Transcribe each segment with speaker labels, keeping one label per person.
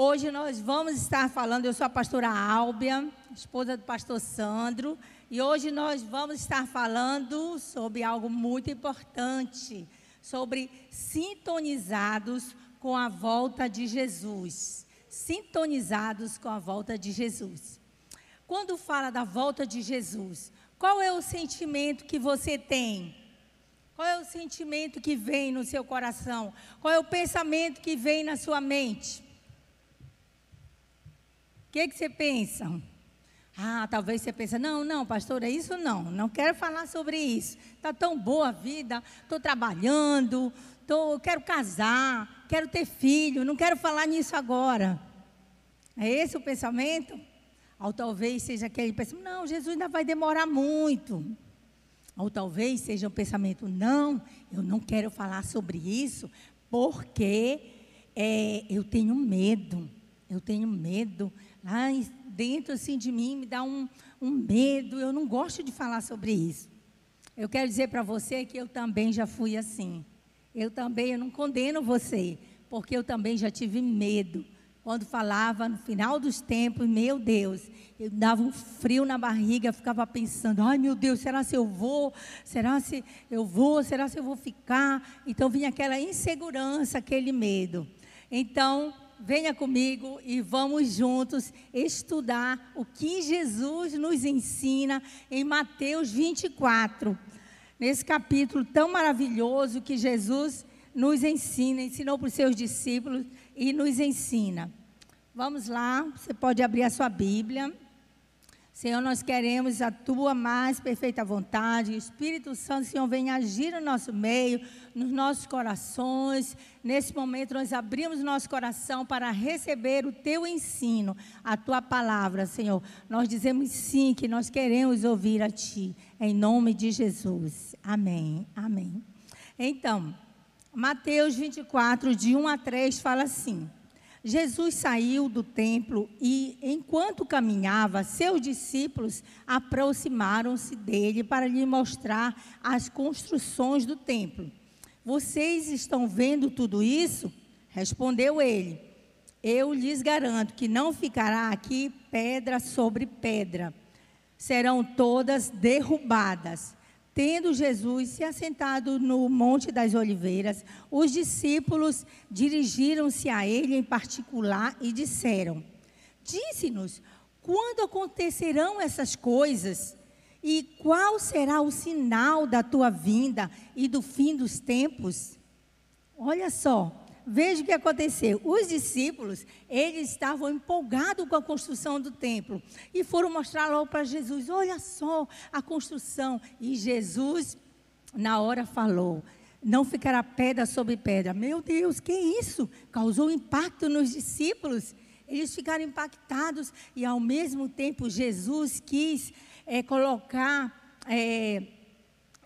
Speaker 1: Hoje nós vamos estar falando, eu sou a pastora Álbia, esposa do pastor Sandro, e hoje nós vamos estar falando sobre algo muito importante, sobre sintonizados com a volta de Jesus. Sintonizados com a volta de Jesus. Quando fala da volta de Jesus, qual é o sentimento que você tem? Qual é o sentimento que vem no seu coração? Qual é o pensamento que vem na sua mente? Que, que você pensa? Ah, talvez você pense, não, não, pastor, é isso não, não quero falar sobre isso. Está tão boa a vida, estou trabalhando, tô, quero casar, quero ter filho, não quero falar nisso agora. É esse o pensamento? Ou talvez seja aquele pensamento, não, Jesus ainda vai demorar muito. Ou talvez seja um pensamento, não, eu não quero falar sobre isso, porque é, eu tenho medo, eu tenho medo. Lá dentro assim de mim me dá um, um medo, eu não gosto de falar sobre isso. Eu quero dizer para você que eu também já fui assim. Eu também, eu não condeno você, porque eu também já tive medo. Quando falava no final dos tempos, meu Deus, eu dava um frio na barriga, ficava pensando, ai meu Deus, será se eu vou? Será se eu vou? Será se eu vou ficar? Então vinha aquela insegurança, aquele medo. Então, venha comigo e vamos juntos estudar o que Jesus nos ensina em Mateus 24. Nesse capítulo tão maravilhoso que Jesus nos ensina, ensinou para os seus discípulos e nos ensina. Vamos lá, você pode abrir a sua Bíblia. Senhor, nós queremos a tua mais perfeita vontade. O Espírito Santo, Senhor, vem agir no nosso meio, nos nossos corações. Nesse momento, nós abrimos nosso coração para receber o teu ensino, a tua palavra, Senhor. Nós dizemos sim que nós queremos ouvir a ti, em nome de Jesus. Amém. Amém. Então, Mateus 24, de 1 a 3, fala assim. Jesus saiu do templo e, enquanto caminhava, seus discípulos aproximaram-se dele para lhe mostrar as construções do templo. Vocês estão vendo tudo isso? Respondeu ele. Eu lhes garanto que não ficará aqui pedra sobre pedra. Serão todas derrubadas. Tendo Jesus se assentado no Monte das Oliveiras, os discípulos dirigiram-se a ele em particular e disseram: Disse-nos, quando acontecerão essas coisas? E qual será o sinal da tua vinda e do fim dos tempos? Olha só, veja o que aconteceu. Os discípulos, eles estavam empolgados com a construção do templo e foram mostrar logo para Jesus: olha só a construção. E Jesus, na hora, falou: não ficará pedra sobre pedra. Meu Deus, que isso? Causou impacto nos discípulos. Eles ficaram impactados e, ao mesmo tempo, Jesus quis é, colocar é,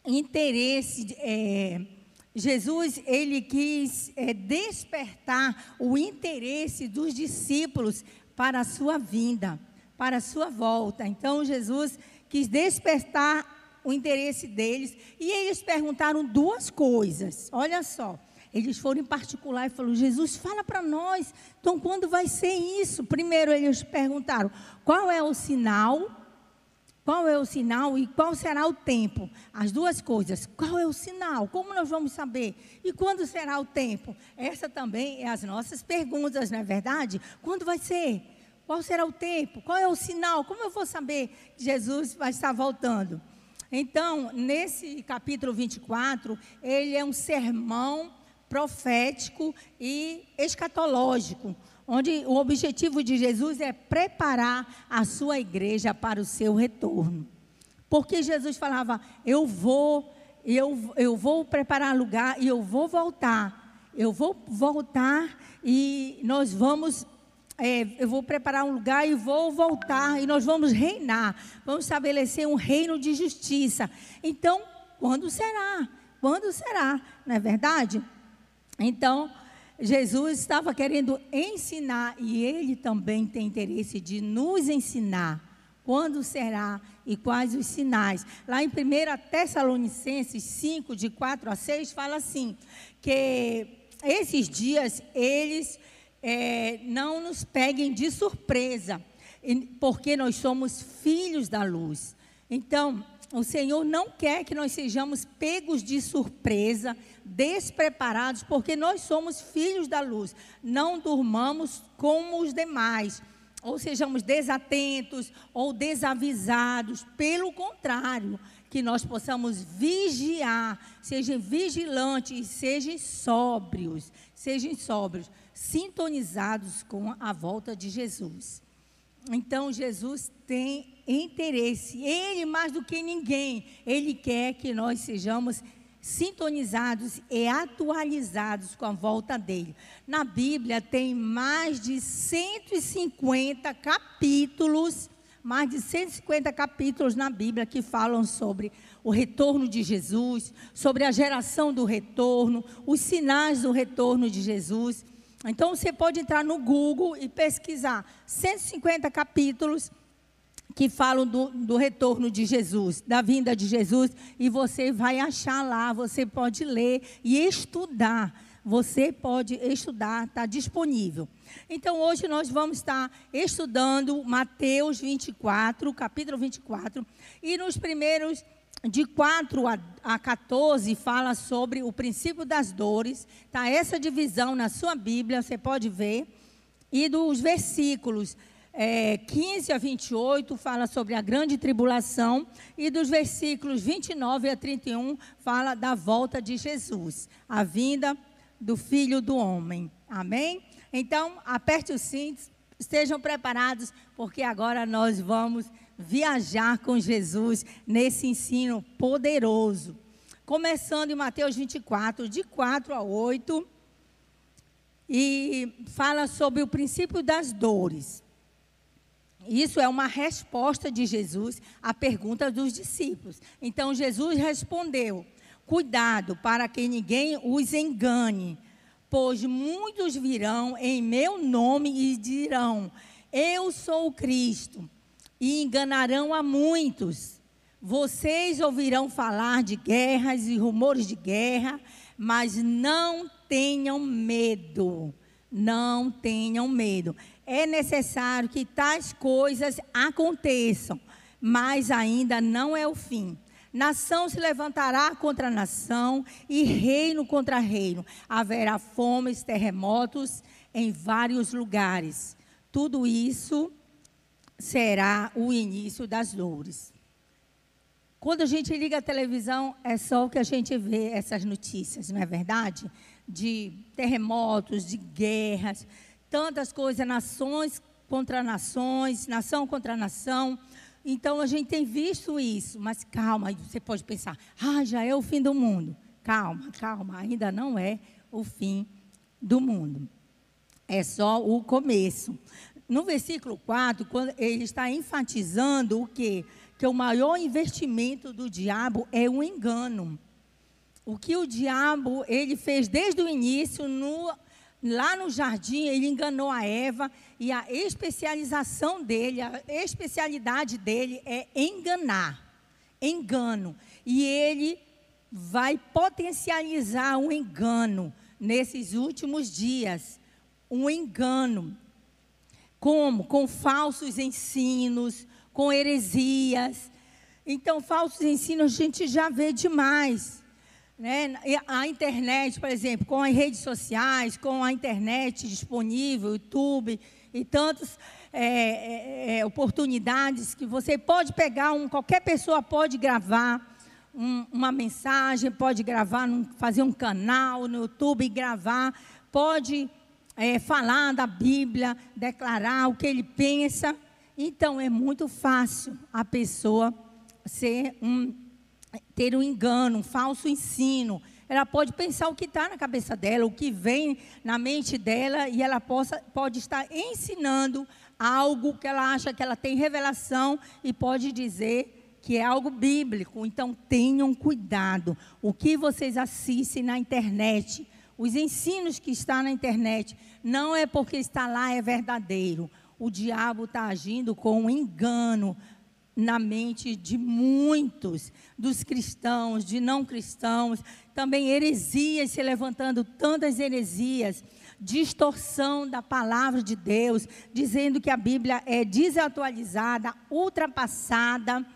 Speaker 1: interesse. É, Jesus, ele quis é, despertar o interesse dos discípulos para a sua vinda, para a sua volta. Então, Jesus quis despertar o interesse deles e eles perguntaram duas coisas. Olha só. Eles foram em particular e falaram: Jesus, fala para nós. Então, quando vai ser isso? Primeiro, eles perguntaram: qual é o sinal qual é o sinal e qual será o tempo? As duas coisas. Qual é o sinal? Como nós vamos saber? E quando será o tempo? Essa também é as nossas perguntas, não é verdade? Quando vai ser? Qual será o tempo? Qual é o sinal? Como eu vou saber que Jesus vai estar voltando? Então, nesse capítulo 24, ele é um sermão profético e escatológico onde o objetivo de Jesus é preparar a sua igreja para o seu retorno. Porque Jesus falava: Eu vou, eu, eu vou preparar lugar e eu vou voltar. Eu vou voltar e nós vamos. É, eu vou preparar um lugar e vou voltar e nós vamos reinar. Vamos estabelecer um reino de justiça. Então, quando será? Quando será? Não é verdade? Então, Jesus estava querendo ensinar e ele também tem interesse de nos ensinar quando será e quais os sinais. Lá em 1 Tessalonicenses 5, de 4 a 6, fala assim: que esses dias eles é, não nos peguem de surpresa, porque nós somos filhos da luz. Então, o Senhor não quer que nós sejamos pegos de surpresa, despreparados, porque nós somos filhos da luz. Não durmamos como os demais, ou sejamos desatentos ou desavisados. Pelo contrário, que nós possamos vigiar, sejam vigilantes sejam sóbrios, sejam sóbrios, sintonizados com a volta de Jesus. Então, Jesus tem interesse, ele mais do que ninguém, ele quer que nós sejamos sintonizados e atualizados com a volta dele. Na Bíblia tem mais de 150 capítulos, mais de 150 capítulos na Bíblia que falam sobre o retorno de Jesus, sobre a geração do retorno, os sinais do retorno de Jesus. Então você pode entrar no Google e pesquisar 150 capítulos que falam do, do, retorno de Jesus, da vinda de Jesus, e você vai achar lá, você pode ler e estudar. Você pode estudar, está disponível. Então, hoje nós vamos estar estudando Mateus 24, capítulo 24, e nos primeiros de 4 a, a 14 fala sobre o princípio das dores. Tá essa divisão na sua Bíblia, você pode ver. E dos versículos é, 15 a 28 fala sobre a grande tribulação. E dos versículos 29 a 31 fala da volta de Jesus, a vinda do Filho do Homem. Amém? Então, aperte os cintos, estejam preparados, porque agora nós vamos viajar com Jesus nesse ensino poderoso. Começando em Mateus 24, de 4 a 8, e fala sobre o princípio das dores. Isso é uma resposta de Jesus à pergunta dos discípulos. Então Jesus respondeu: Cuidado para que ninguém os engane, pois muitos virão em meu nome e dirão: Eu sou o Cristo e enganarão a muitos. Vocês ouvirão falar de guerras e rumores de guerra, mas não tenham medo. Não tenham medo. É necessário que tais coisas aconteçam, mas ainda não é o fim. Nação se levantará contra nação e reino contra reino. Haverá fomes, terremotos em vários lugares. Tudo isso será o início das dores. Quando a gente liga a televisão, é só o que a gente vê essas notícias, não é verdade? De terremotos, de guerras, tantas coisas, nações contra nações, nação contra nação. Então a gente tem visto isso, mas calma, você pode pensar, ah, já é o fim do mundo. Calma, calma, ainda não é o fim do mundo. É só o começo no versículo 4, quando ele está enfatizando o quê? Que o maior investimento do diabo é o engano. O que o diabo ele fez desde o início, no, lá no jardim, ele enganou a Eva e a especialização dele, a especialidade dele é enganar, engano. E ele vai potencializar o engano nesses últimos dias, um engano. Como? Com falsos ensinos, com heresias. Então, falsos ensinos a gente já vê demais. Né? A internet, por exemplo, com as redes sociais, com a internet disponível, YouTube e tantas é, é, é, oportunidades que você pode pegar, um, qualquer pessoa pode gravar um, uma mensagem, pode gravar, fazer um canal no YouTube e gravar, pode é, falar da Bíblia, declarar o que ele pensa. Então é muito fácil a pessoa ser um, ter um engano, um falso ensino. Ela pode pensar o que está na cabeça dela, o que vem na mente dela, e ela possa, pode estar ensinando algo que ela acha que ela tem revelação e pode dizer que é algo bíblico. Então tenham cuidado. O que vocês assistem na internet, os ensinos que estão na internet, não é porque está lá é verdadeiro. O diabo está agindo com um engano na mente de muitos, dos cristãos, de não cristãos, também heresias se levantando, tantas heresias distorção da palavra de Deus, dizendo que a Bíblia é desatualizada, ultrapassada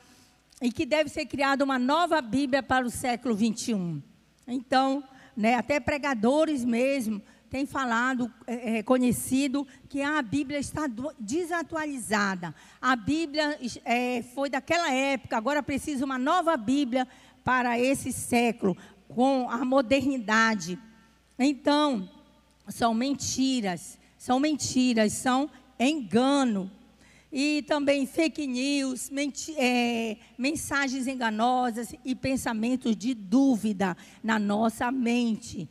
Speaker 1: e que deve ser criada uma nova Bíblia para o século 21. Então, né, até pregadores mesmo têm falado, é, reconhecido que a Bíblia está desatualizada. A Bíblia é, foi daquela época, agora precisa uma nova Bíblia para esse século, com a modernidade. Então, são mentiras, são mentiras, são engano. E também fake news, é, mensagens enganosas e pensamentos de dúvida na nossa mente.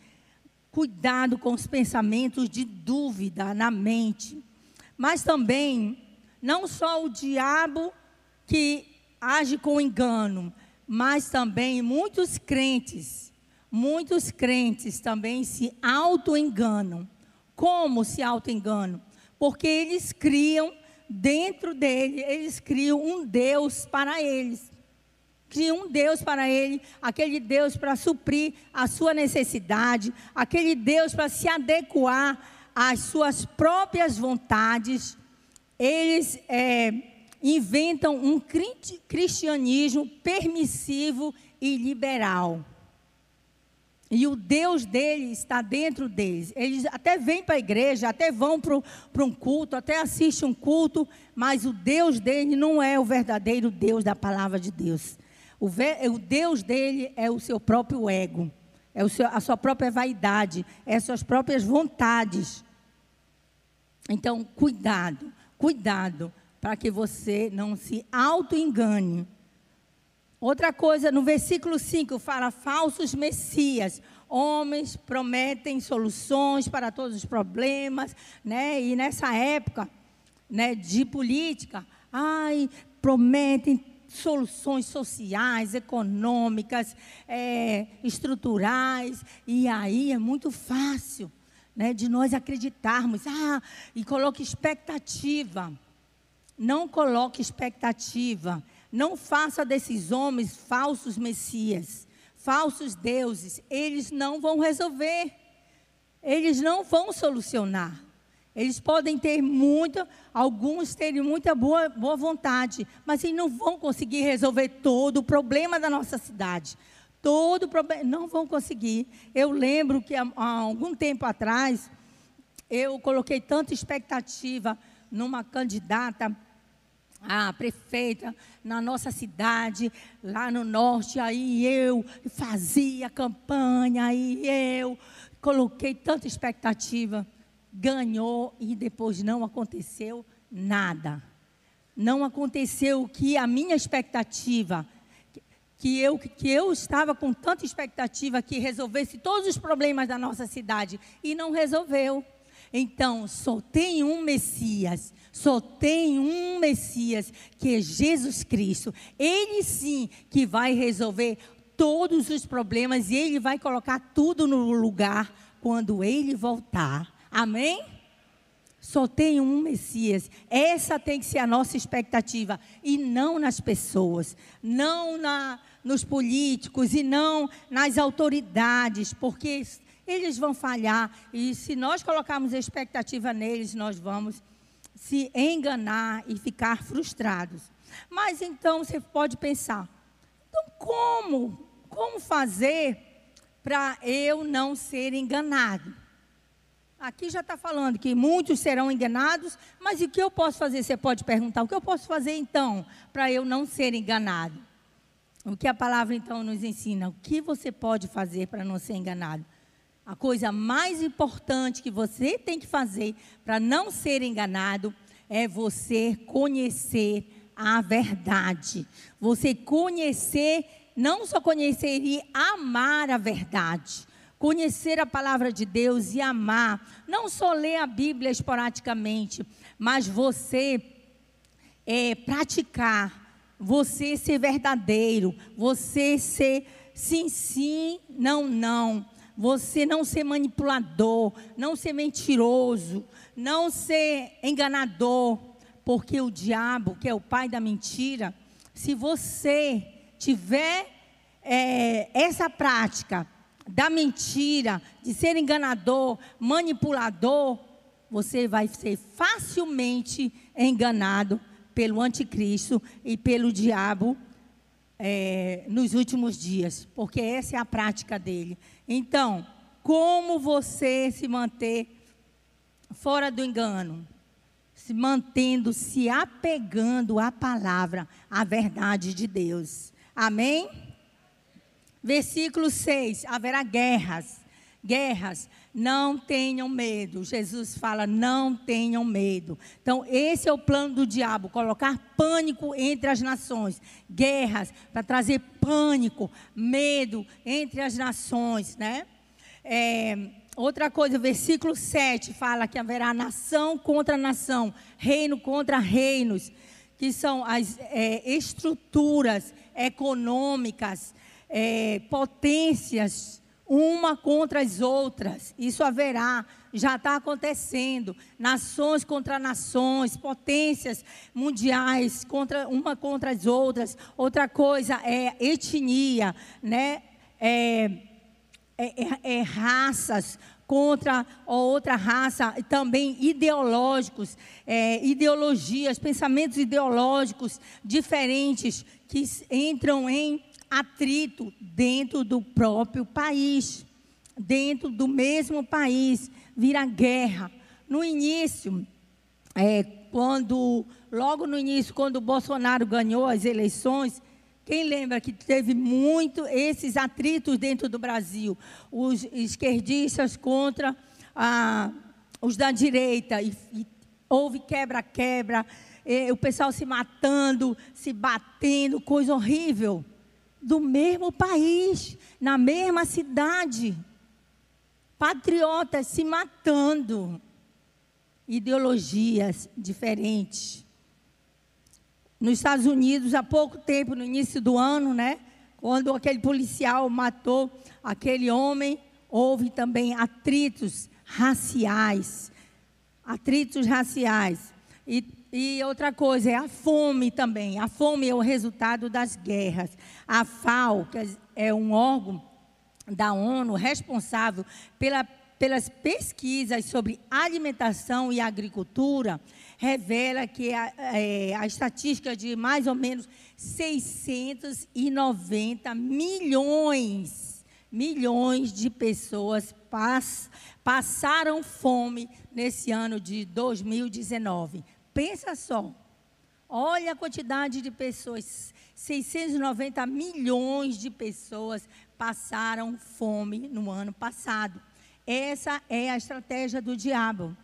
Speaker 1: Cuidado com os pensamentos de dúvida na mente. Mas também, não só o diabo que age com engano, mas também muitos crentes Muitos crentes também se auto-enganam. Como se auto-enganam? Porque eles criam dentro dele, eles criam um Deus para eles. Criam um Deus para ele, aquele Deus para suprir a sua necessidade, aquele Deus para se adequar às suas próprias vontades. Eles é, inventam um cristianismo permissivo e liberal. E o Deus dele está dentro deles. Eles até vêm para a igreja, até vão para um culto, até assistem um culto, mas o Deus dele não é o verdadeiro Deus da palavra de Deus. O, ver, o Deus dele é o seu próprio ego, é seu, a sua própria vaidade, é as suas próprias vontades. Então, cuidado, cuidado, para que você não se auto-engane Outra coisa, no versículo 5 fala falsos messias. Homens prometem soluções para todos os problemas, né? E nessa época, né, de política, ai, prometem soluções sociais, econômicas, é, estruturais, e aí é muito fácil, né, de nós acreditarmos, ah, e coloque expectativa. Não coloque expectativa. Não faça desses homens falsos messias, falsos deuses. Eles não vão resolver. Eles não vão solucionar. Eles podem ter muita, alguns terem muita boa, boa vontade, mas eles não vão conseguir resolver todo o problema da nossa cidade. Todo o problema, não vão conseguir. Eu lembro que há, há algum tempo atrás, eu coloquei tanta expectativa numa candidata a prefeita na nossa cidade, lá no norte, aí eu fazia campanha, aí eu coloquei tanta expectativa, ganhou e depois não aconteceu nada. Não aconteceu o que a minha expectativa, que eu, que eu estava com tanta expectativa que resolvesse todos os problemas da nossa cidade e não resolveu. Então, só tem um Messias, só tem um Messias, que é Jesus Cristo. Ele sim que vai resolver todos os problemas e ele vai colocar tudo no lugar quando ele voltar. Amém? Só tem um Messias. Essa tem que ser a nossa expectativa. E não nas pessoas, não na, nos políticos e não nas autoridades, porque eles vão falhar. E se nós colocarmos expectativa neles, nós vamos se enganar e ficar frustrados. Mas então você pode pensar: então como? Como fazer para eu não ser enganado? Aqui já está falando que muitos serão enganados, mas o que eu posso fazer? Você pode perguntar: o que eu posso fazer então para eu não ser enganado? O que a palavra então nos ensina? O que você pode fazer para não ser enganado? A coisa mais importante que você tem que fazer para não ser enganado é você conhecer a verdade. Você conhecer, não só conhecer e amar a verdade. Conhecer a palavra de Deus e amar. Não só ler a Bíblia esporadicamente, mas você é, praticar. Você ser verdadeiro. Você ser sim, sim, não, não você não ser manipulador, não ser mentiroso, não ser enganador, porque o diabo, que é o pai da mentira, se você tiver é, essa prática, da mentira, de ser enganador, manipulador, você vai ser facilmente enganado pelo anticristo e pelo diabo é, nos últimos dias, porque essa é a prática dele. Então, como você se manter fora do engano? Se mantendo, se apegando à palavra, à verdade de Deus. Amém? Versículo 6: haverá guerras. Guerras, não tenham medo. Jesus fala: não tenham medo. Então, esse é o plano do diabo: colocar pânico entre as nações. Guerras, para trazer pânico, medo entre as nações, né? É, outra coisa, versículo 7 fala que haverá nação contra nação, reino contra reinos, que são as é, estruturas econômicas é, potências uma contra as outras. Isso haverá, já está acontecendo. Nações contra nações, potências mundiais contra uma contra as outras. Outra coisa é etnia, né? É, é, é, é raças contra outra raça, também ideológicos, é, ideologias, pensamentos ideológicos diferentes que entram em atrito dentro do próprio país, dentro do mesmo país, vira guerra. No início, é, quando, logo no início, quando o Bolsonaro ganhou as eleições, quem lembra que teve muito esses atritos dentro do Brasil? Os esquerdistas contra ah, os da direita, e, e houve quebra-quebra, o pessoal se matando, se batendo, coisa horrível do mesmo país, na mesma cidade. Patriotas se matando. Ideologias diferentes. Nos Estados Unidos, há pouco tempo, no início do ano, né? Quando aquele policial matou aquele homem, houve também atritos raciais. Atritos raciais. E e outra coisa é a fome também. A fome é o resultado das guerras. A FAO, que é um órgão da ONU responsável pela, pelas pesquisas sobre alimentação e agricultura, revela que a, é, a estatística de mais ou menos 690 milhões, milhões de pessoas pass, passaram fome nesse ano de 2019. Pensa só. Olha a quantidade de pessoas. 690 milhões de pessoas passaram fome no ano passado. Essa é a estratégia do diabo.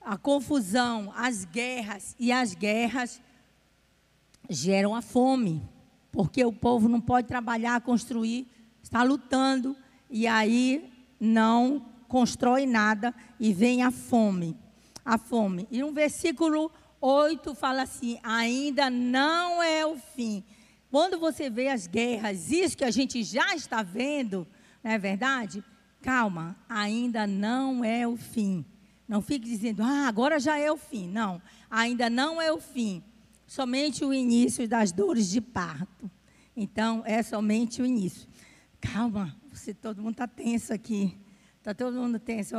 Speaker 1: A confusão, as guerras e as guerras geram a fome, porque o povo não pode trabalhar, construir, está lutando e aí não constrói nada e vem a fome a fome. E um versículo 8 fala assim: ainda não é o fim. Quando você vê as guerras, isso que a gente já está vendo, não é verdade? Calma, ainda não é o fim. Não fique dizendo, ah, agora já é o fim. Não, ainda não é o fim. Somente o início das dores de parto. Então, é somente o início. Calma, você, todo mundo está tenso aqui. Está todo mundo tenso.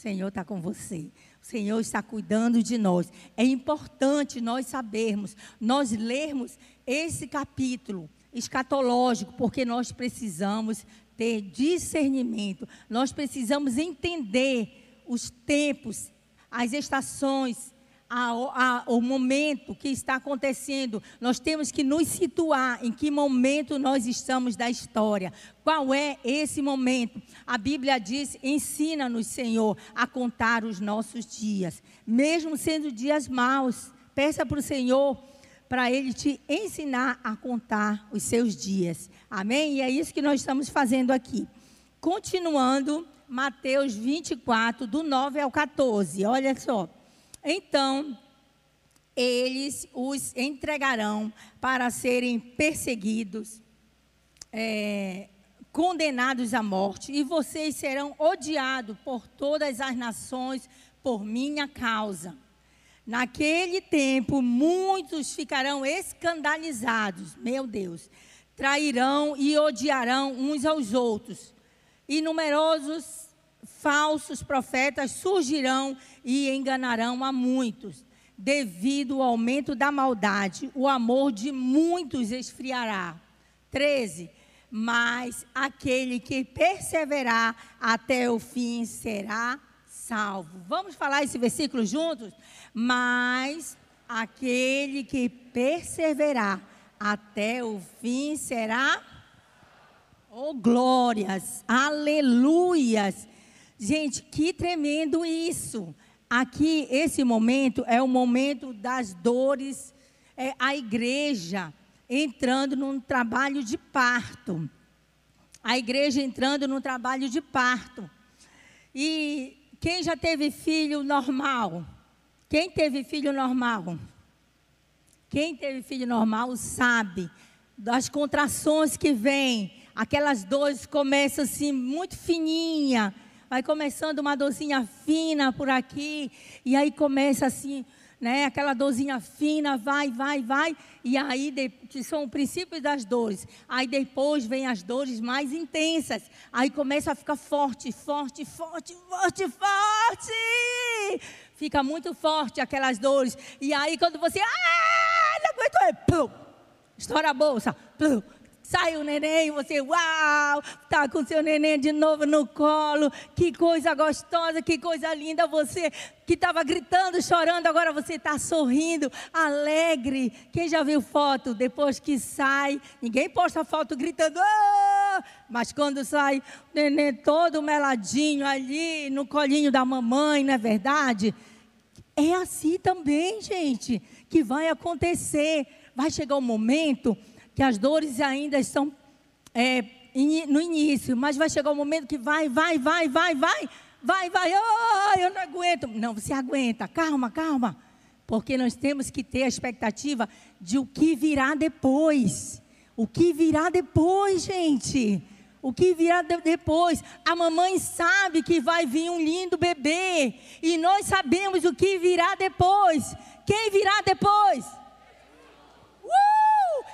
Speaker 1: Oh. Senhor está com você. O Senhor está cuidando de nós. É importante nós sabermos, nós lermos esse capítulo escatológico, porque nós precisamos ter discernimento, nós precisamos entender os tempos, as estações, o momento que está acontecendo, nós temos que nos situar em que momento nós estamos da história. Qual é esse momento? A Bíblia diz: ensina-nos, Senhor, a contar os nossos dias, mesmo sendo dias maus. Peça para o Senhor para Ele te ensinar a contar os seus dias. Amém? E é isso que nós estamos fazendo aqui. Continuando, Mateus 24, do 9 ao 14. Olha só. Então, eles os entregarão para serem perseguidos, é, condenados à morte, e vocês serão odiados por todas as nações por minha causa. Naquele tempo, muitos ficarão escandalizados, meu Deus, trairão e odiarão uns aos outros. E numerosos falsos profetas surgirão e enganarão a muitos. Devido ao aumento da maldade, o amor de muitos esfriará. 13. Mas aquele que perseverar até o fim será salvo. Vamos falar esse versículo juntos? Mas aquele que perseverar até o fim será. Oh, glórias, aleluias. Gente, que tremendo isso. Aqui, esse momento é o momento das dores, é a igreja entrando num trabalho de parto. A igreja entrando num trabalho de parto. E quem já teve filho normal? Quem teve filho normal? Quem teve filho normal sabe das contrações que vêm, aquelas dores começam assim muito fininha, vai começando uma dorzinha fina por aqui, e aí começa assim, né, aquela dorzinha fina, vai, vai, vai, e aí de, que são o princípio das dores. Aí depois vem as dores mais intensas. Aí começa a ficar forte, forte, forte, forte, forte fica muito forte aquelas dores. E aí quando você, ah, não aguento, é, plum, estoura a bolsa, plum, sai o neném, você, uau, tá com seu neném de novo no colo, que coisa gostosa, que coisa linda, você que estava gritando, chorando, agora você está sorrindo, alegre. Quem já viu foto depois que sai, ninguém posta foto gritando, ah! mas quando sai o neném todo meladinho ali no colinho da mamãe, não é verdade? É assim também, gente, que vai acontecer. Vai chegar um momento que as dores ainda estão é, no início, mas vai chegar um momento que vai, vai, vai, vai, vai, vai, vai, oh, eu não aguento. Não, você aguenta, calma, calma. Porque nós temos que ter a expectativa de o que virá depois. O que virá depois, gente o que virá depois. A mamãe sabe que vai vir um lindo bebê. E nós sabemos o que virá depois. Quem virá depois? Uh!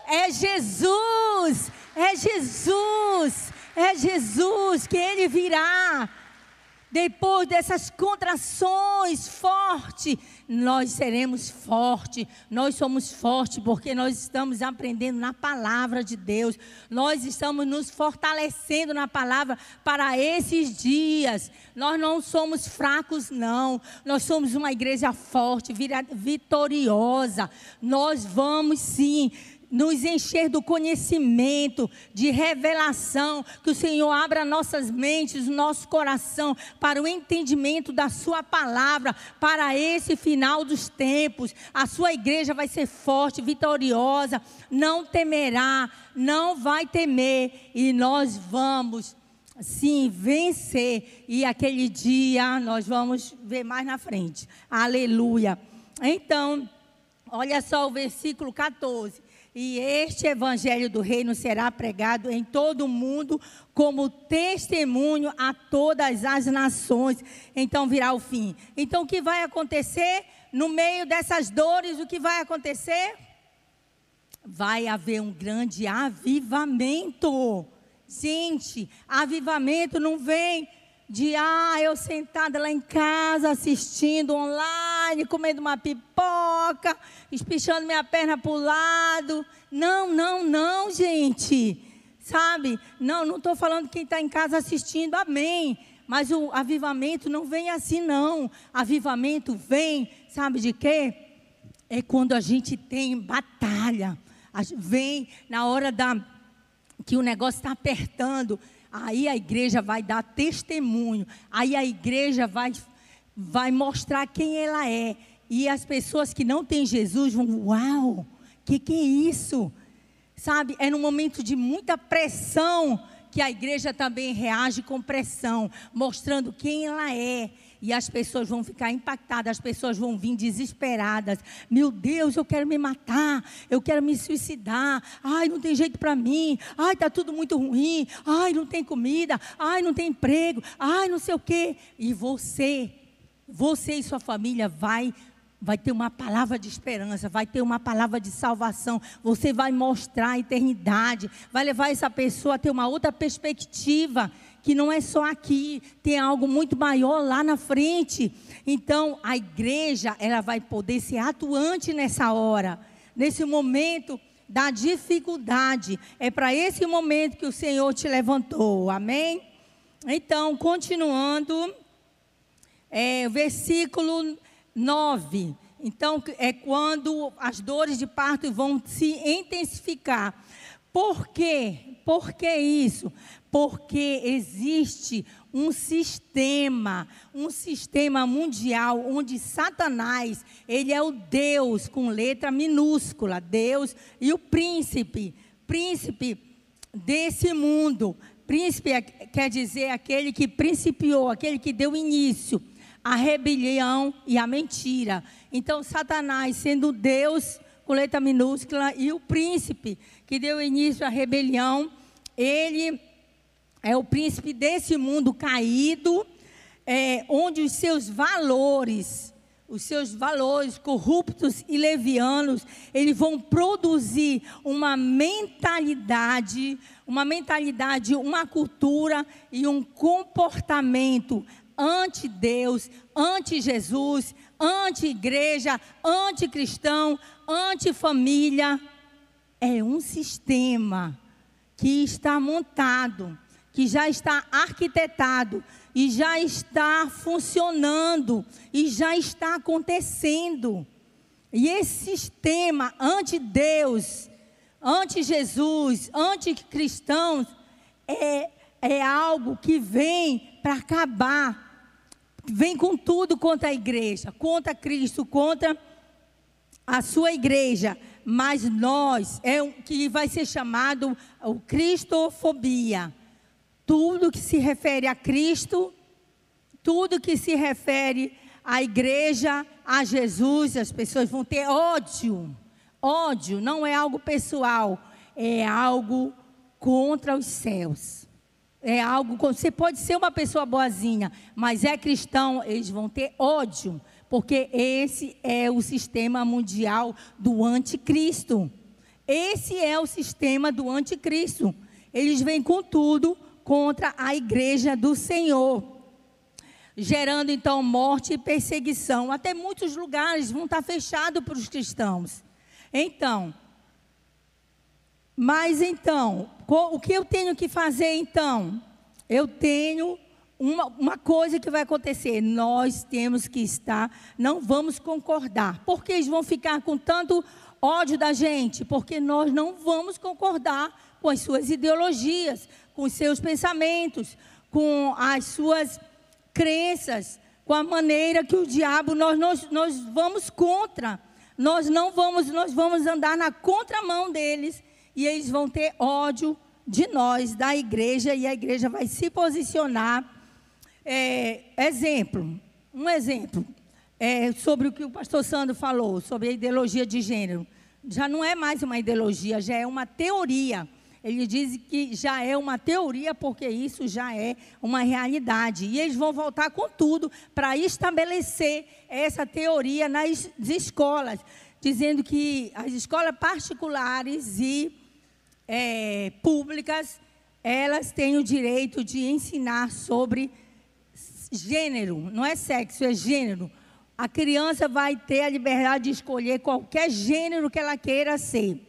Speaker 1: É Jesus! É Jesus! É Jesus que ele virá. Depois dessas contrações fortes, nós seremos fortes. Nós somos fortes porque nós estamos aprendendo na palavra de Deus. Nós estamos nos fortalecendo na palavra para esses dias. Nós não somos fracos, não. Nós somos uma igreja forte, vitoriosa. Nós vamos sim nos encher do conhecimento, de revelação, que o Senhor abra nossas mentes, nosso coração para o entendimento da Sua palavra, para esse final dos tempos. A Sua igreja vai ser forte, vitoriosa, não temerá, não vai temer, e nós vamos. Sim, vencer. E aquele dia nós vamos ver mais na frente. Aleluia. Então, olha só o versículo 14. E este evangelho do reino será pregado em todo o mundo como testemunho a todas as nações. Então virá o fim. Então o que vai acontecer no meio dessas dores? O que vai acontecer? Vai haver um grande avivamento. Gente, avivamento não vem de ah, eu sentada lá em casa assistindo online, comendo uma pipoca, espichando minha perna para o lado. Não, não, não, gente. Sabe? Não, não estou falando quem está em casa assistindo, amém. Mas o avivamento não vem assim, não. Avivamento vem, sabe de quê? É quando a gente tem batalha. Vem na hora da que o negócio está apertando Aí a igreja vai dar testemunho. Aí a igreja vai, vai mostrar quem ela é. E as pessoas que não têm Jesus vão, uau, que, que é isso? Sabe, é num momento de muita pressão que a igreja também reage com pressão, mostrando quem ela é. E as pessoas vão ficar impactadas, as pessoas vão vir desesperadas. Meu Deus, eu quero me matar, eu quero me suicidar. Ai, não tem jeito para mim. Ai, está tudo muito ruim. Ai, não tem comida. Ai, não tem emprego. Ai, não sei o quê. E você, você e sua família vai vai ter uma palavra de esperança, vai ter uma palavra de salvação. Você vai mostrar a eternidade, vai levar essa pessoa a ter uma outra perspectiva, que não é só aqui, tem algo muito maior lá na frente. Então, a igreja, ela vai poder ser atuante nessa hora, nesse momento da dificuldade. É para esse momento que o Senhor te levantou. Amém? Então, continuando, é, versículo 9. Então, é quando as dores de parto vão se intensificar. Por quê? Por que isso? Porque existe um sistema, um sistema mundial onde Satanás, ele é o Deus com letra minúscula, Deus e o príncipe, príncipe desse mundo. Príncipe é, quer dizer aquele que principiou, aquele que deu início a rebelião e a mentira. Então, Satanás, sendo Deus com letra minúscula e o príncipe que deu início à rebelião, ele é o príncipe desse mundo caído, é, onde os seus valores, os seus valores corruptos e levianos, eles vão produzir uma mentalidade, uma mentalidade, uma cultura e um comportamento anti-Deus, anti-Jesus, anti-igreja, anti-cristão, anti-família. É um sistema que está montado, que já está arquitetado e já está funcionando e já está acontecendo. E esse sistema anti-Deus, anti-Jesus, anti-cristãos, é, é algo que vem para acabar. Vem com tudo contra a igreja, contra Cristo, contra a sua igreja. Mas nós, é o que vai ser chamado o cristofobia. Tudo que se refere a Cristo, tudo que se refere à igreja, a Jesus, as pessoas vão ter ódio. Ódio não é algo pessoal, é algo contra os céus é algo. Você pode ser uma pessoa boazinha, mas é cristão, eles vão ter ódio, porque esse é o sistema mundial do anticristo. Esse é o sistema do anticristo. Eles vêm com tudo contra a igreja do Senhor, gerando então morte e perseguição. Até muitos lugares vão estar fechados para os cristãos. Então, mas então, o que eu tenho que fazer então? Eu tenho uma, uma, coisa que vai acontecer. Nós temos que estar, não vamos concordar. Porque eles vão ficar com tanto ódio da gente? Porque nós não vamos concordar com as suas ideologias, com os seus pensamentos, com as suas crenças, com a maneira que o diabo, nós, nós, nós vamos contra. Nós não vamos, nós vamos andar na contramão deles e eles vão ter ódio de nós, da igreja, e a igreja vai se posicionar. É, exemplo, um exemplo é, sobre o que o pastor Sandro falou, sobre a ideologia de gênero. Já não é mais uma ideologia, já é uma teoria. Ele diz que já é uma teoria, porque isso já é uma realidade. E eles vão voltar com tudo para estabelecer essa teoria nas escolas, dizendo que as escolas particulares e é, públicas, elas têm o direito de ensinar sobre gênero, não é sexo, é gênero. A criança vai ter a liberdade de escolher qualquer gênero que ela queira ser.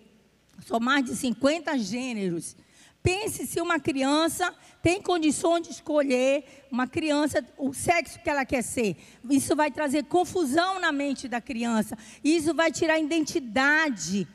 Speaker 1: São mais de 50 gêneros. Pense se uma criança tem condições de escolher uma criança o sexo que ela quer ser. Isso vai trazer confusão na mente da criança. Isso vai tirar identidade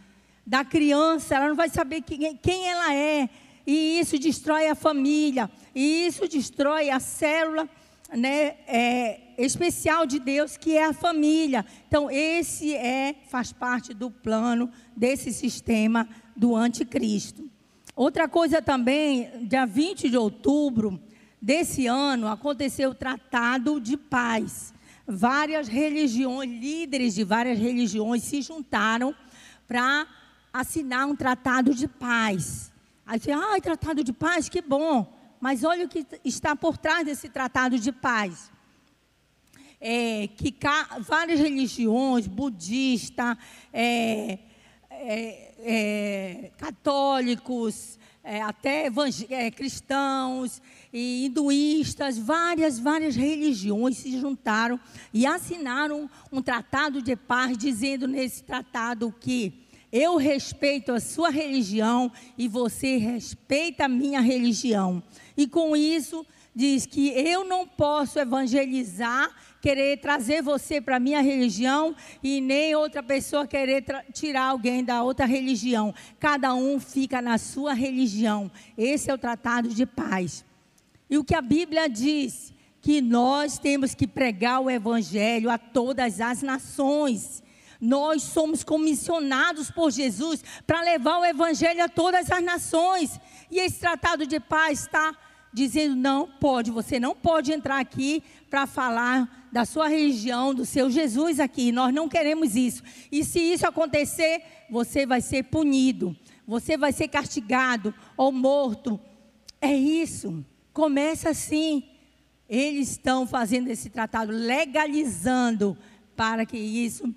Speaker 1: da criança, ela não vai saber quem, quem ela é. E isso destrói a família, e isso destrói a célula né, é, especial de Deus, que é a família. Então, esse é, faz parte do plano desse sistema do anticristo. Outra coisa também, dia 20 de outubro desse ano, aconteceu o Tratado de Paz. Várias religiões, líderes de várias religiões se juntaram para assinar um tratado de paz. Aí você, ah, tratado de paz, que bom. Mas olha o que está por trás desse tratado de paz. é, que várias religiões, budista, é, é, é católicos, é, até é, cristãos e hinduístas, várias, várias religiões se juntaram e assinaram um tratado de paz, dizendo nesse tratado que eu respeito a sua religião e você respeita a minha religião. E com isso, diz que eu não posso evangelizar, querer trazer você para a minha religião e nem outra pessoa querer tirar alguém da outra religião. Cada um fica na sua religião. Esse é o tratado de paz. E o que a Bíblia diz? Que nós temos que pregar o evangelho a todas as nações. Nós somos comissionados por Jesus para levar o evangelho a todas as nações. E esse tratado de paz está dizendo: não pode, você não pode entrar aqui para falar da sua religião, do seu Jesus aqui. Nós não queremos isso. E se isso acontecer, você vai ser punido, você vai ser castigado ou morto. É isso. Começa assim. Eles estão fazendo esse tratado, legalizando para que isso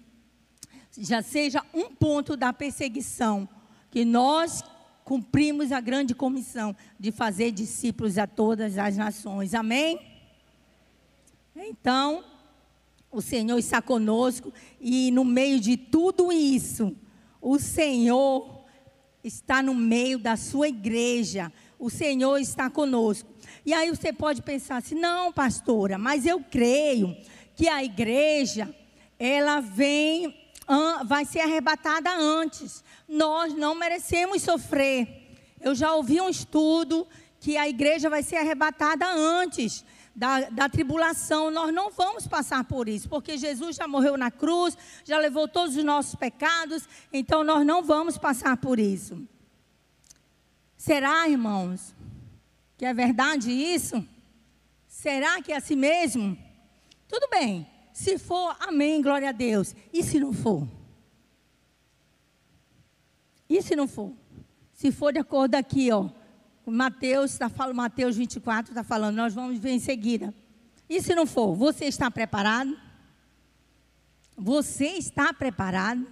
Speaker 1: já seja um ponto da perseguição que nós cumprimos a grande comissão de fazer discípulos a todas as nações. Amém? Então, o Senhor está conosco e no meio de tudo isso, o Senhor está no meio da sua igreja. O Senhor está conosco. E aí você pode pensar assim: "Não, pastora, mas eu creio que a igreja ela vem vai ser arrebatada antes. Nós não merecemos sofrer. Eu já ouvi um estudo que a igreja vai ser arrebatada antes da, da tribulação. Nós não vamos passar por isso, porque Jesus já morreu na cruz, já levou todos os nossos pecados, então nós não vamos passar por isso. Será, irmãos, que é verdade isso? Será que é assim mesmo? Tudo bem. Se for, amém, glória a Deus. E se não for? E se não for? Se for de acordo aqui, ó. Mateus está falando, Mateus 24 está falando, nós vamos ver em seguida. E se não for, você está preparado? Você está preparado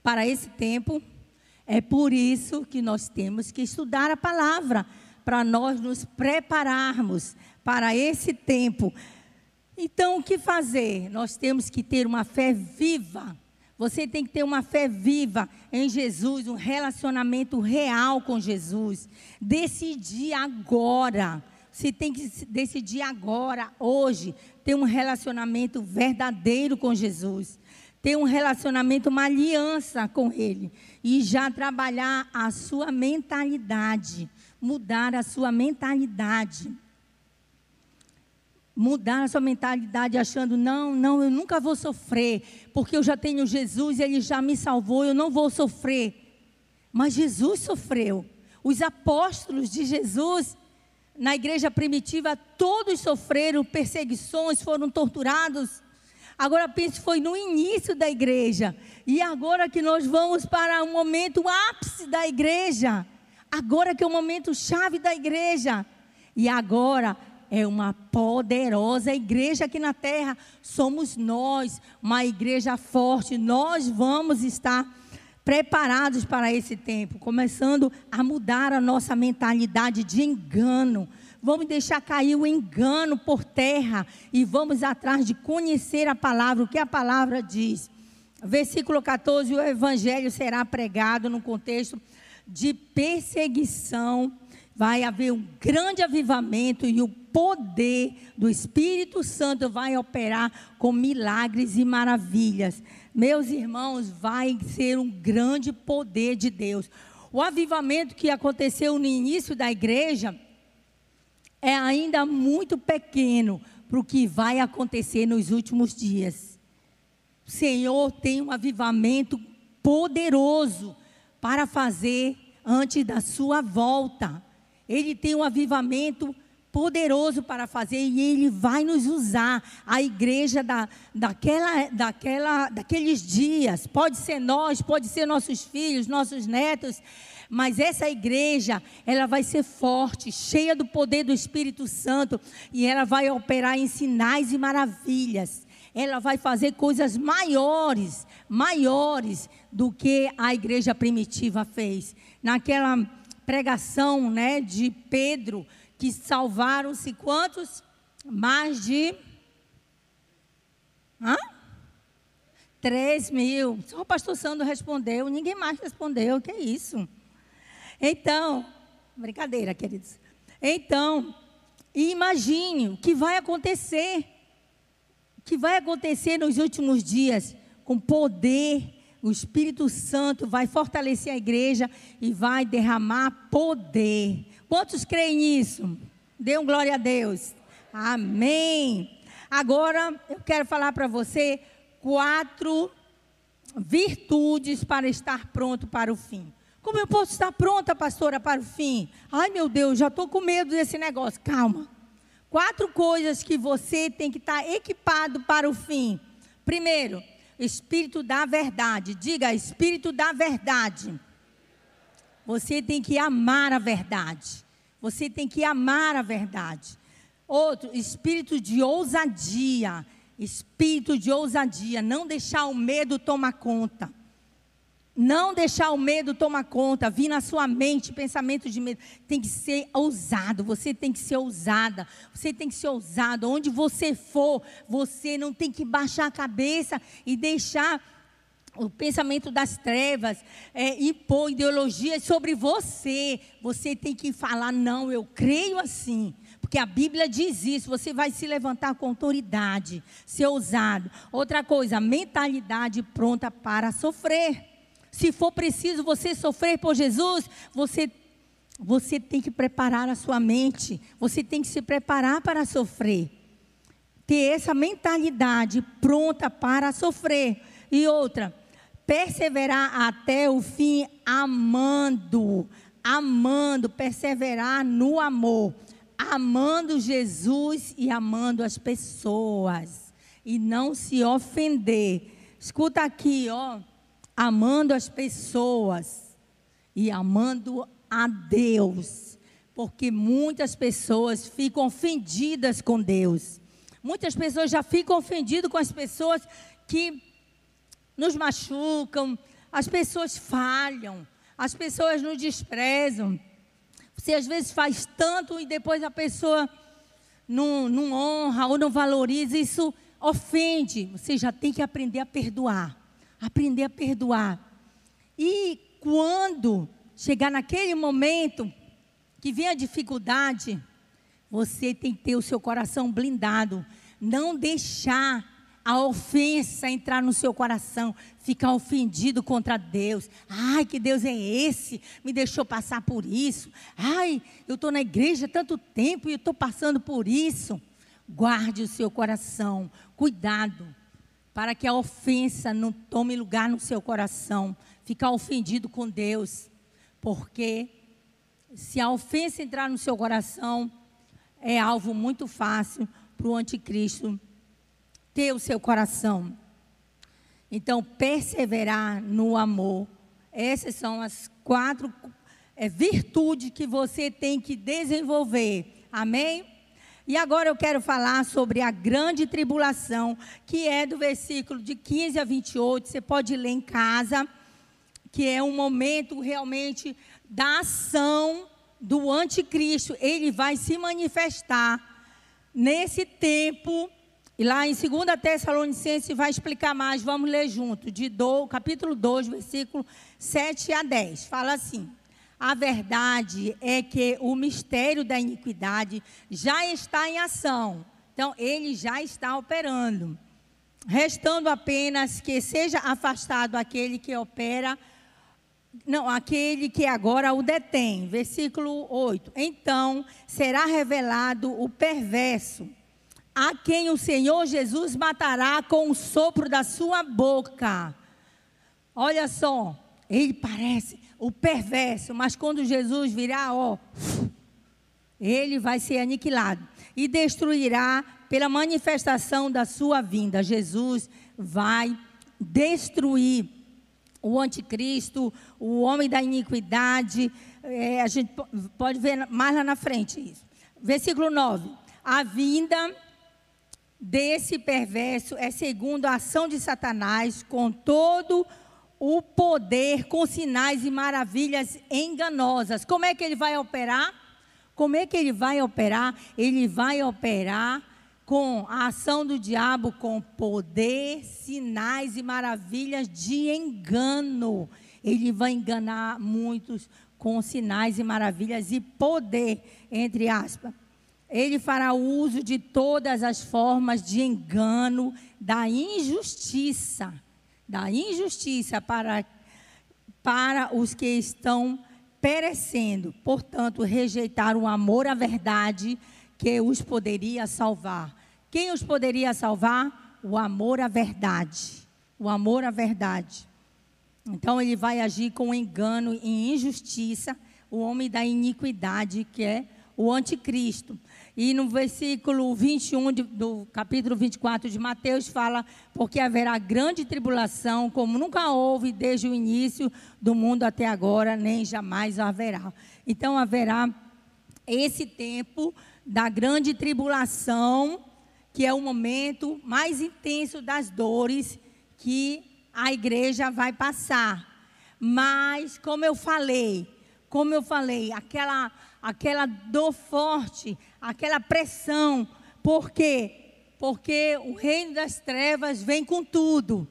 Speaker 1: para esse tempo? É por isso que nós temos que estudar a palavra, para nós nos prepararmos para esse tempo. Então, o que fazer? Nós temos que ter uma fé viva. Você tem que ter uma fé viva em Jesus, um relacionamento real com Jesus. Decidir agora. Você tem que decidir agora, hoje, ter um relacionamento verdadeiro com Jesus. Ter um relacionamento, uma aliança com Ele. E já trabalhar a sua mentalidade. Mudar a sua mentalidade mudar a sua mentalidade achando, não, não, eu nunca vou sofrer, porque eu já tenho Jesus, ele já me salvou, eu não vou sofrer. Mas Jesus sofreu. Os apóstolos de Jesus, na igreja primitiva, todos sofreram perseguições, foram torturados. Agora pense, foi no início da igreja. E agora que nós vamos para o momento ápice da igreja. Agora que é o momento chave da igreja. E agora é uma poderosa igreja aqui na terra. Somos nós, uma igreja forte. Nós vamos estar preparados para esse tempo, começando a mudar a nossa mentalidade de engano. Vamos deixar cair o engano por terra e vamos atrás de conhecer a palavra, o que a palavra diz. Versículo 14: o evangelho será pregado no contexto de perseguição vai haver um grande avivamento e o poder do Espírito Santo vai operar com milagres e maravilhas. Meus irmãos, vai ser um grande poder de Deus. O avivamento que aconteceu no início da igreja é ainda muito pequeno para o que vai acontecer nos últimos dias. O Senhor tem um avivamento poderoso para fazer antes da sua volta. Ele tem um avivamento poderoso para fazer e Ele vai nos usar. A igreja da, daquela, daquela, daqueles dias, pode ser nós, pode ser nossos filhos, nossos netos, mas essa igreja, ela vai ser forte, cheia do poder do Espírito Santo e ela vai operar em sinais e maravilhas. Ela vai fazer coisas maiores, maiores do que a igreja primitiva fez. Naquela pregação, né, de Pedro, que salvaram-se quantos? Mais de. Hã? Três mil. Só o pastor Sandro respondeu, ninguém mais respondeu. Que isso? Então, brincadeira, queridos. Então, imagine o que vai acontecer. O que vai acontecer nos últimos dias com poder. O Espírito Santo vai fortalecer a igreja e vai derramar poder. Quantos creem nisso? Dê um glória a Deus. Amém. Agora eu quero falar para você quatro virtudes para estar pronto para o fim. Como eu posso estar pronta, pastora, para o fim? Ai, meu Deus, já estou com medo desse negócio. Calma. Quatro coisas que você tem que estar equipado para o fim. Primeiro, Espírito da verdade. Diga, Espírito da verdade. Você tem que amar a verdade. Você tem que amar a verdade. Outro, espírito de ousadia. Espírito de ousadia. Não deixar o medo tomar conta. Não deixar o medo tomar conta, vir na sua mente pensamento de medo. Tem que ser ousado, você tem que ser ousada, você tem que ser ousado. Onde você for, você não tem que baixar a cabeça e deixar o pensamento das trevas, é, impor ideologias sobre você. Você tem que falar, não, eu creio assim. Porque a Bíblia diz isso, você vai se levantar com autoridade, ser ousado. Outra coisa, mentalidade pronta para sofrer. Se for preciso você sofrer por Jesus, você você tem que preparar a sua mente, você tem que se preparar para sofrer. Ter essa mentalidade pronta para sofrer. E outra, perseverar até o fim amando, amando, perseverar no amor, amando Jesus e amando as pessoas e não se ofender. Escuta aqui, ó, amando as pessoas e amando a Deus, porque muitas pessoas ficam ofendidas com Deus. Muitas pessoas já ficam ofendidas com as pessoas que nos machucam, as pessoas falham, as pessoas nos desprezam. Você às vezes faz tanto e depois a pessoa não, não honra ou não valoriza, isso ofende. Você já tem que aprender a perdoar. Aprender a perdoar. E quando chegar naquele momento que vem a dificuldade, você tem que ter o seu coração blindado. Não deixar a ofensa entrar no seu coração, ficar ofendido contra Deus. Ai, que Deus é esse? Me deixou passar por isso. Ai, eu estou na igreja há tanto tempo e estou passando por isso. Guarde o seu coração, cuidado, para que a ofensa não tome lugar no seu coração. Ficar ofendido com Deus, porque se a ofensa entrar no seu coração, é alvo muito fácil para o anticristo ter o seu coração. Então, perseverar no amor. Essas são as quatro é, virtudes que você tem que desenvolver. Amém? E agora eu quero falar sobre a grande tribulação, que é do versículo de 15 a 28. Você pode ler em casa, que é um momento realmente da ação do anticristo. Ele vai se manifestar nesse tempo e lá em 2 Tessalonicenses vai explicar mais, vamos ler junto, de do, capítulo 2, versículo 7 a 10. Fala assim: A verdade é que o mistério da iniquidade já está em ação. Então, ele já está operando. Restando apenas que seja afastado aquele que opera não, aquele que agora o detém. Versículo 8. Então será revelado o perverso a quem o Senhor Jesus matará com o sopro da sua boca. Olha só, ele parece o perverso, mas quando Jesus virá, ó, Ele vai ser aniquilado e destruirá pela manifestação da sua vinda. Jesus vai destruir o anticristo, o homem da iniquidade. É, a gente pode ver mais lá na frente isso. Versículo 9. A vinda desse perverso é segundo a ação de Satanás, com todo o poder, com sinais e maravilhas enganosas. Como é que ele vai operar? Como é que ele vai operar? Ele vai operar com a ação do diabo com poder, sinais e maravilhas de engano. Ele vai enganar muitos com sinais e maravilhas e poder, entre aspas. Ele fará uso de todas as formas de engano, da injustiça, da injustiça para, para os que estão perecendo. Portanto, rejeitar o amor à verdade que os poderia salvar. Quem os poderia salvar? O amor à verdade. O amor à verdade. Então ele vai agir com engano e injustiça, o homem da iniquidade, que é o anticristo. E no versículo 21 de, do capítulo 24 de Mateus fala: Porque haverá grande tribulação, como nunca houve desde o início do mundo até agora, nem jamais haverá. Então haverá esse tempo da grande tribulação que é o momento mais intenso das dores que a igreja vai passar. Mas, como eu falei, como eu falei, aquela, aquela dor forte, aquela pressão, por quê? Porque o reino das trevas vem com tudo,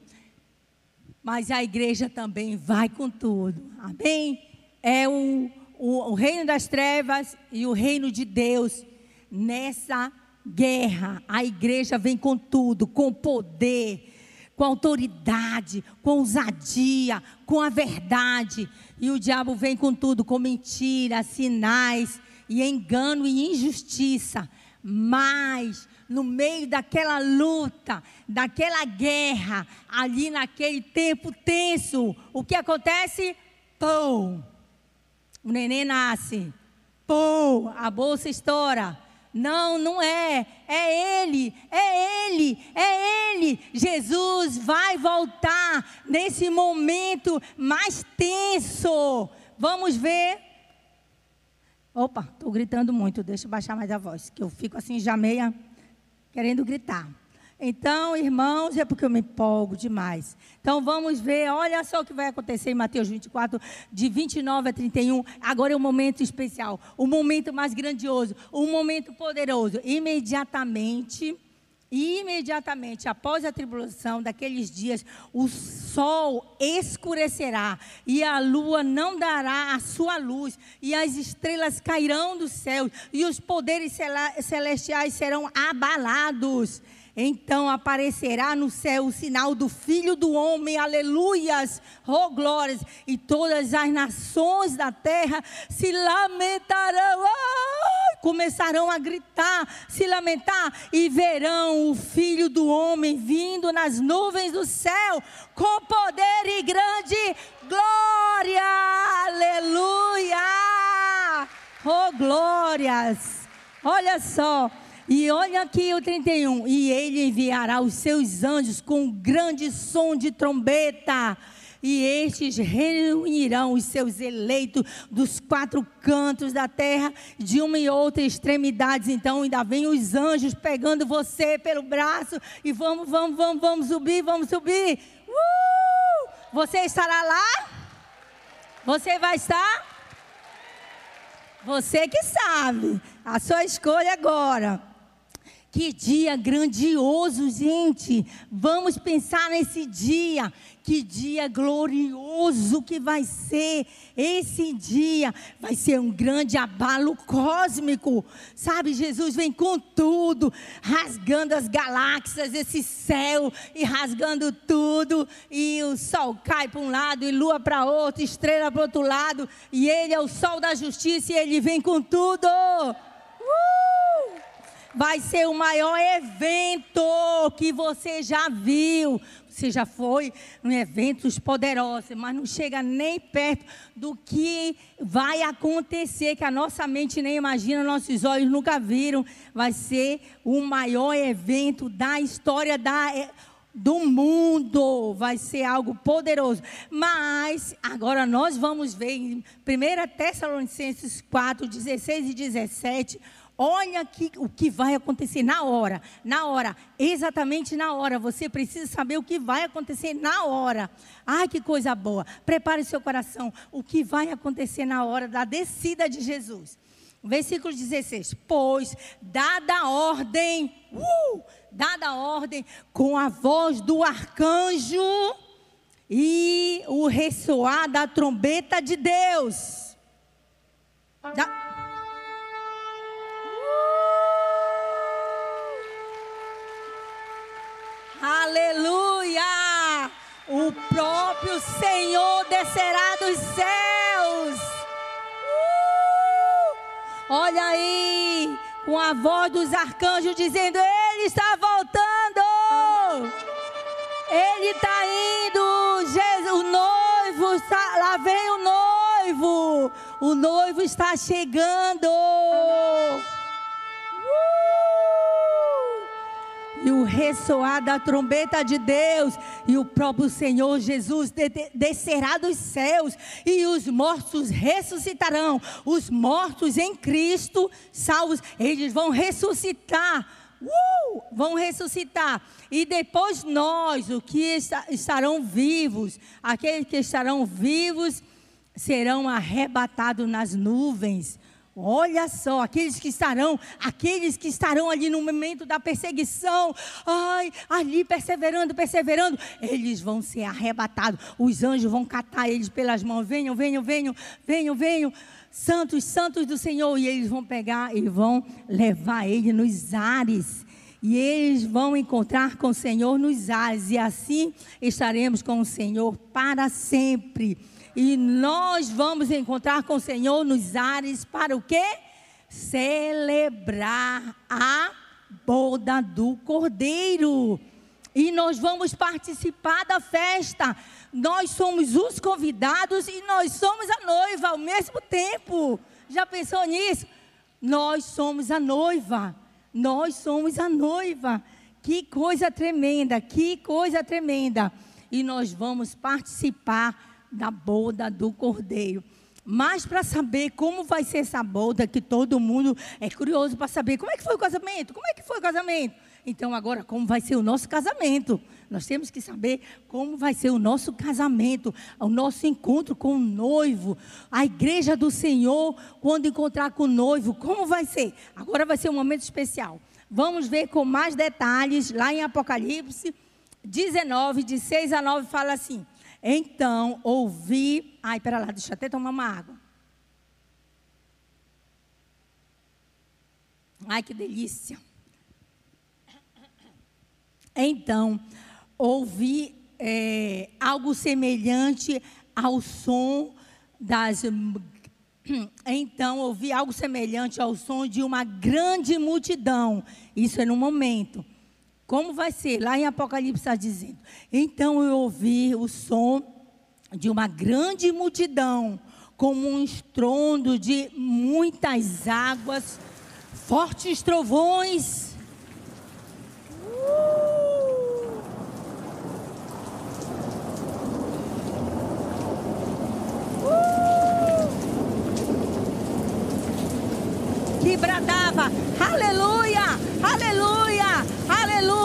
Speaker 1: mas a igreja também vai com tudo, amém? É o, o, o reino das trevas e o reino de Deus nessa guerra, a igreja vem com tudo, com poder, com autoridade, com ousadia, com a verdade. E o diabo vem com tudo, com mentira, sinais e engano e injustiça. Mas no meio daquela luta, daquela guerra, ali naquele tempo tenso, o que acontece? Pum! O neném nasce. Pum! A bolsa estoura. Não, não é. É Ele, é Ele, é Ele. Jesus vai voltar nesse momento mais tenso. Vamos ver. Opa, estou gritando muito. Deixa eu baixar mais a voz, que eu fico assim já meia querendo gritar. Então, irmãos, é porque eu me empolgo demais. Então, vamos ver, olha só o que vai acontecer em Mateus 24, de 29 a 31. Agora é um momento especial, o um momento mais grandioso, um momento poderoso. Imediatamente, imediatamente após a tribulação daqueles dias, o sol escurecerá e a lua não dará a sua luz, e as estrelas cairão do céu, e os poderes celestiais serão abalados. Então aparecerá no céu o sinal do Filho do Homem, aleluias, oh glórias, e todas as nações da terra se lamentarão, ai, começarão a gritar, se lamentar, e verão o Filho do Homem vindo nas nuvens do céu, com poder e grande glória, aleluia, oh glórias, olha só. E olha aqui o 31. E ele enviará os seus anjos com um grande som de trombeta. E estes reunirão os seus eleitos dos quatro cantos da terra, de uma e outra extremidades. Então ainda vem os anjos pegando você pelo braço e vamos, vamos, vamos, vamos subir, vamos subir. Uh! Você estará lá? Você vai estar? Você que sabe. A sua escolha agora. Que dia grandioso, gente. Vamos pensar nesse dia. Que dia glorioso que vai ser. Esse dia vai ser um grande abalo cósmico. Sabe, Jesus vem com tudo, rasgando as galáxias, esse céu e rasgando tudo. E o sol cai para um lado e lua para outro, estrela para outro lado. E ele é o sol da justiça e ele vem com tudo. Vai ser o maior evento que você já viu. Você já foi em eventos poderosos, mas não chega nem perto do que vai acontecer, que a nossa mente nem imagina, nossos olhos nunca viram. Vai ser o maior evento da história da do mundo. Vai ser algo poderoso. Mas agora nós vamos ver em 1 Tessalonicenses 4, 16 e 17. Olha o que vai acontecer na hora, na hora, exatamente na hora. Você precisa saber o que vai acontecer na hora. Ai, que coisa boa. Prepare seu coração. O que vai acontecer na hora da descida de Jesus. Versículo 16: Pois, dada a ordem, uh, dada a ordem, com a voz do arcanjo e o ressoar da trombeta de Deus. Da... Aleluia! O próprio Senhor descerá dos céus Olha aí, com a voz dos arcanjos dizendo: Ele está voltando. Ele está indo. Jesus, o noivo, está, lá vem o noivo. O noivo está chegando. E o ressoar da trombeta de Deus, e o próprio Senhor Jesus de de descerá dos céus, e os mortos ressuscitarão. Os mortos em Cristo, salvos, eles vão ressuscitar. Uh, vão ressuscitar. E depois nós, o que estarão vivos, aqueles que estarão vivos, serão arrebatados nas nuvens Olha só, aqueles que estarão, aqueles que estarão ali no momento da perseguição, ai, ali perseverando, perseverando, eles vão ser arrebatados. Os anjos vão catar eles pelas mãos. Venham, venham, venham, venham, venham. Santos, santos do Senhor. E eles vão pegar e vão levar ele nos ares. E eles vão encontrar com o Senhor nos ares. E assim estaremos com o Senhor para sempre. E nós vamos encontrar com o Senhor nos ares para o quê? Celebrar a boda do Cordeiro. E nós vamos participar da festa. Nós somos os convidados e nós somos a noiva ao mesmo tempo. Já pensou nisso? Nós somos a noiva. Nós somos a noiva. Que coisa tremenda, que coisa tremenda. E nós vamos participar da boda do cordeiro. Mas para saber como vai ser essa boda, que todo mundo é curioso para saber como é que foi o casamento, como é que foi o casamento. Então agora como vai ser o nosso casamento? Nós temos que saber como vai ser o nosso casamento, o nosso encontro com o noivo, a igreja do Senhor quando encontrar com o noivo, como vai ser? Agora vai ser um momento especial. Vamos ver com mais detalhes lá em Apocalipse 19, de 6 a 9 fala assim: então ouvi. Ai, pera lá, deixa eu até tomar uma água. Ai, que delícia. Então, ouvi é, algo semelhante ao som das. Então, ouvi algo semelhante ao som de uma grande multidão. Isso é no momento. Como vai ser? Lá em Apocalipse está dizendo. Então eu ouvi o som de uma grande multidão, como um estrondo de muitas águas, fortes trovões. Uh! Uh! Que bradava, aleluia, aleluia, aleluia.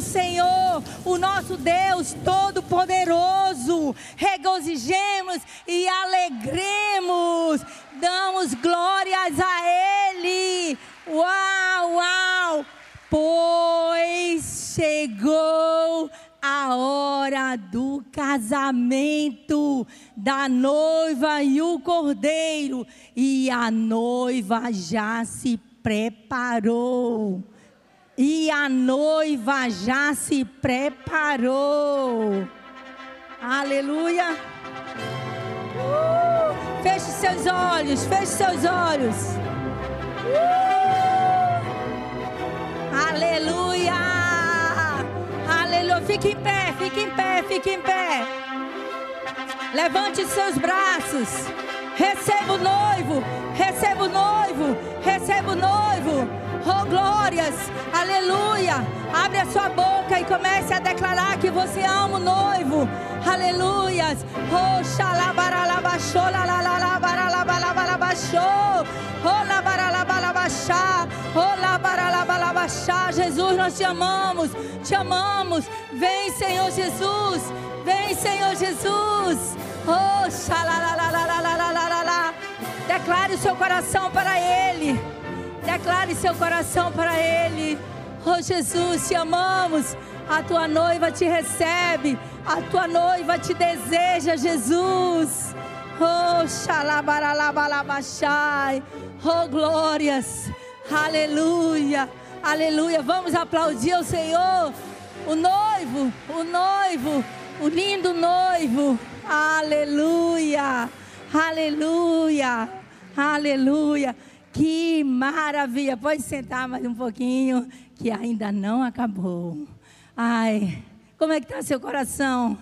Speaker 1: O Senhor, o nosso Deus Todo-Poderoso. Regozijemos e alegremos. Damos glórias a Ele. Uau, uau. Pois chegou a hora do casamento da noiva e o cordeiro, e a noiva já se preparou. E a noiva já se preparou. Aleluia. Uh, feche seus olhos, feche seus olhos. Uh. Aleluia! Aleluia! Fique em pé, fique em pé, fique em pé. Levante seus braços. Receba o noivo, receba o noivo, receba o noivo. Oh glórias, aleluia. Abre a sua boca e comece a declarar que você ama o noivo. Aleluias. Oh xalabaralabachô, lalalabaralabalabachô. Oh labaralabalabachá. Oh labaralabalabachá. Jesus, nós te amamos, te amamos. Vem, Senhor Jesus. Vem, Senhor Jesus. Oh, xalalalalalalala. Declare o seu coração para Ele. Declare seu coração para Ele. Oh, Jesus, te amamos. A tua noiva te recebe. A tua noiva te deseja, Jesus. Oh, xalabaralabalabachai. Oh, glórias. Aleluia. Aleluia. Vamos aplaudir o Senhor. O noivo, o noivo, o lindo noivo. Aleluia. Aleluia. Aleluia. Que maravilha. Pode sentar mais um pouquinho, que ainda não acabou. Ai, como é que está seu coração?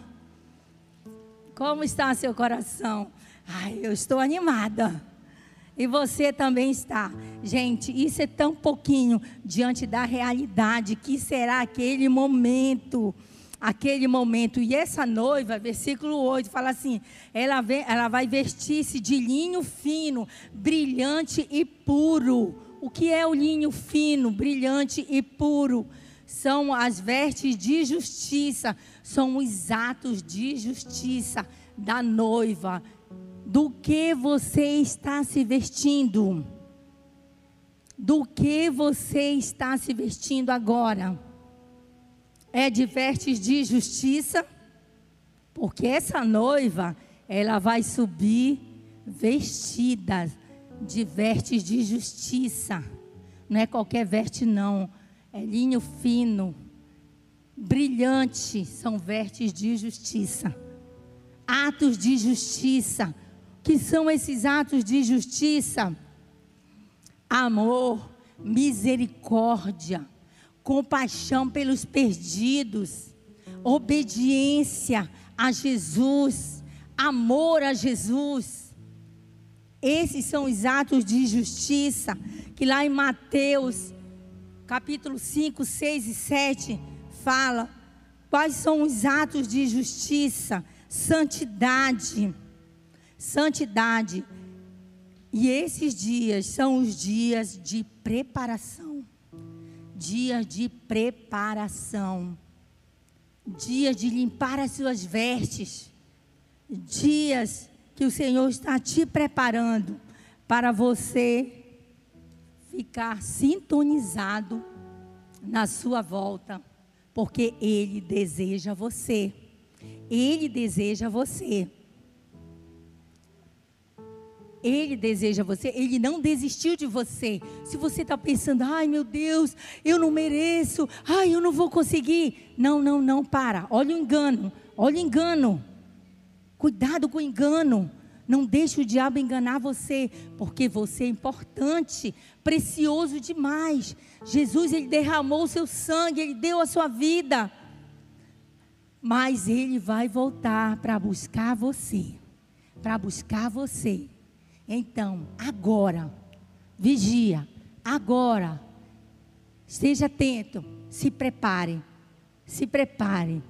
Speaker 1: Como está seu coração? Ai, eu estou animada. E você também está. Gente, isso é tão pouquinho diante da realidade que será aquele momento. Aquele momento. E essa noiva, versículo 8, fala assim: ela, vem, ela vai vestir-se de linho fino, brilhante e puro. O que é o linho fino, brilhante e puro? São as vestes de justiça, são os atos de justiça da noiva do que você está se vestindo? Do que você está se vestindo agora? É de vestes de justiça? Porque essa noiva, ela vai subir vestida de vestes de justiça. Não é qualquer veste, não. É linho fino, brilhante, são vestes de justiça. Atos de justiça que são esses atos de justiça? Amor, misericórdia, compaixão pelos perdidos, obediência a Jesus, amor a Jesus. Esses são os atos de justiça que lá em Mateus, capítulo 5, 6 e 7, fala quais são os atos de justiça, santidade santidade. E esses dias são os dias de preparação. Dias de preparação. Dias de limpar as suas vestes. Dias que o Senhor está te preparando para você ficar sintonizado na sua volta, porque Ele deseja você. Ele deseja você. Ele deseja você, Ele não desistiu de você. Se você está pensando, ai meu Deus, eu não mereço, ai eu não vou conseguir. Não, não, não, para. Olha o engano, olha o engano. Cuidado com o engano. Não deixe o diabo enganar você, porque você é importante, precioso demais. Jesus, Ele derramou o seu sangue, Ele deu a sua vida. Mas Ele vai voltar para buscar você, para buscar você. Então, agora, vigia, agora, esteja atento, se prepare, se prepare,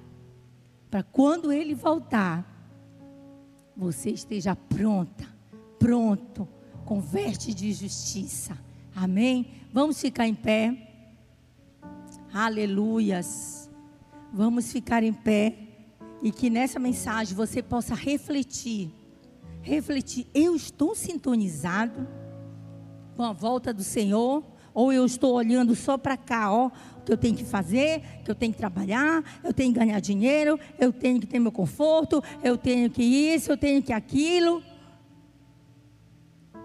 Speaker 1: para quando ele voltar, você esteja pronta, pronto, com veste de justiça. Amém? Vamos ficar em pé. Aleluias. Vamos ficar em pé e que nessa mensagem você possa refletir refletir: eu estou sintonizado com a volta do Senhor? Ou eu estou olhando só para cá, ó, o que eu tenho que fazer, que eu tenho que trabalhar, eu tenho que ganhar dinheiro, eu tenho que ter meu conforto, eu tenho que isso, eu tenho que aquilo.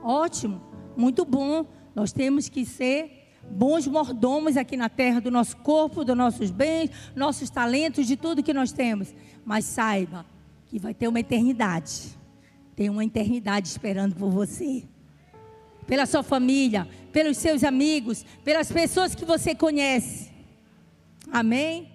Speaker 1: Ótimo, muito bom. Nós temos que ser bons mordomos aqui na terra do nosso corpo, dos nossos bens, nossos talentos, de tudo que nós temos. Mas saiba que vai ter uma eternidade. Tem uma eternidade esperando por você. pela sua família, pelos seus amigos, pelas pessoas que você conhece. Amém?